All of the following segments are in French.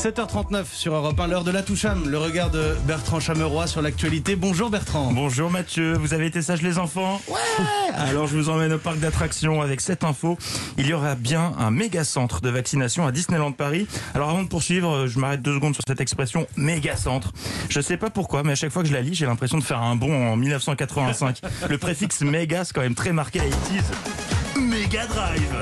7h39 sur Europe 1, l'heure de la Toucham, le regard de Bertrand Chameroy sur l'actualité. Bonjour Bertrand. Bonjour Mathieu, vous avez été sage les enfants Ouais Alors je vous emmène au parc d'attractions avec cette info. Il y aura bien un méga centre de vaccination à Disneyland Paris. Alors avant de poursuivre, je m'arrête deux secondes sur cette expression méga centre. Je sais pas pourquoi, mais à chaque fois que je la lis, j'ai l'impression de faire un bond en 1985. Le préfixe méga, c'est quand même très marqué à 80 Mega Drive,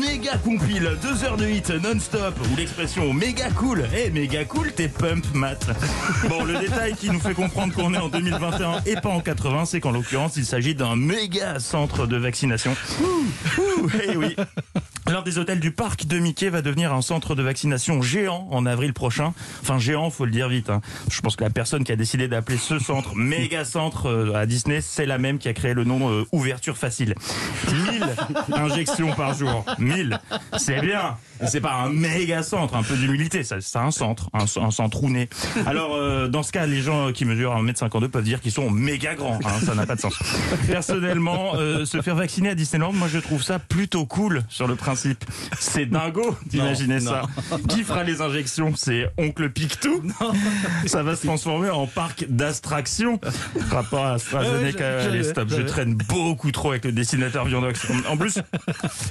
méga compile, deux heures de hit non-stop, ou l'expression méga cool. Eh, méga cool, t'es pump, Matt. Bon, le détail qui nous fait comprendre qu'on est en 2021 et pas en 80, c'est qu'en l'occurrence, il s'agit d'un méga centre de vaccination. Ouh, eh oui. L'un des hôtels du parc de Mickey va devenir un centre de vaccination géant en avril prochain. Enfin, géant, faut le dire vite. hein. Je pense que la personne qui a décidé d'appeler ce centre méga centre euh, à Disney, c'est la même qui a créé le nom euh, ouverture facile. 1000 injections par jour. 1000. C'est bien. C'est pas un méga centre, un peu d'humilité. ça- C'est un centre, un, un centre rouné. Alors, euh, dans ce cas, les gens qui mesurent 1m52 peuvent dire qu'ils sont méga grands. hein, ça n'a pas de sens. Personnellement, euh, se faire vacciner à Disneyland, moi je trouve ça plutôt cool sur le principe. C'est dingo d'imaginer Non, ça. Qui fera les injections? C'est Oncle Pictou? Ça va se transformer en parc d'abstraction. Rapport à AstraZeneca, je- allez stop, je je- traîne beaucoup trop avec le dessinateur Viandox. En plus,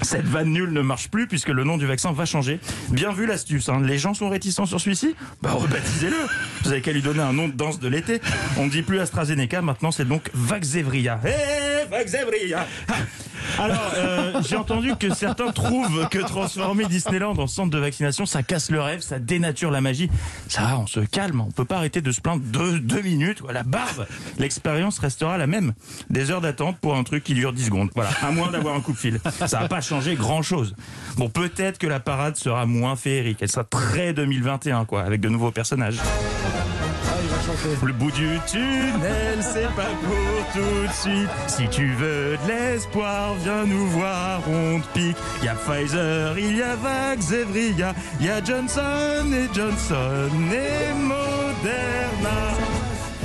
cette vanne nulle ne marche plus puisque le nom du vaccin changer. Bien vu l'astuce, hein. les gens sont réticents sur celui-ci Bah rebaptisez-le Vous avez qu'à lui donner un nom de danse de l'été. On ne dit plus AstraZeneca, maintenant c'est donc Vaxzevria. Hé, Vaxzevria alors, euh, j'ai entendu que certains trouvent que transformer Disneyland en centre de vaccination, ça casse le rêve, ça dénature la magie. Ça va, on se calme, on peut pas arrêter de se plaindre deux, deux minutes, voilà, barbe L'expérience restera la même. Des heures d'attente pour un truc qui dure 10 secondes. Voilà, à moins d'avoir un coup de fil. Ça va pas changer grand chose. Bon, peut-être que la parade sera moins féerique, elle sera très 2021, quoi, avec de nouveaux personnages. Le bout du tunnel, c'est pas pour tout de suite. Si tu veux de l'espoir, viens nous voir, on te pique. Il y a Pfizer, il y a Vaxzevria, il y a Johnson et Johnson et Moderna.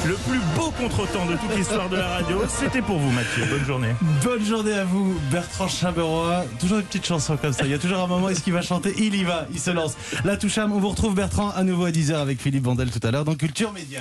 Le plus beau contretemps de toute l'histoire de la radio, c'était pour vous Mathieu. Bonne journée. Bonne journée à vous, Bertrand Chameroy. Toujours une petite chanson comme ça. Il y a toujours un moment, est-ce qu'il va chanter? Il y va, il se lance. La Toucham, on vous retrouve Bertrand à nouveau à 10h avec Philippe Vandel tout à l'heure dans Culture Média.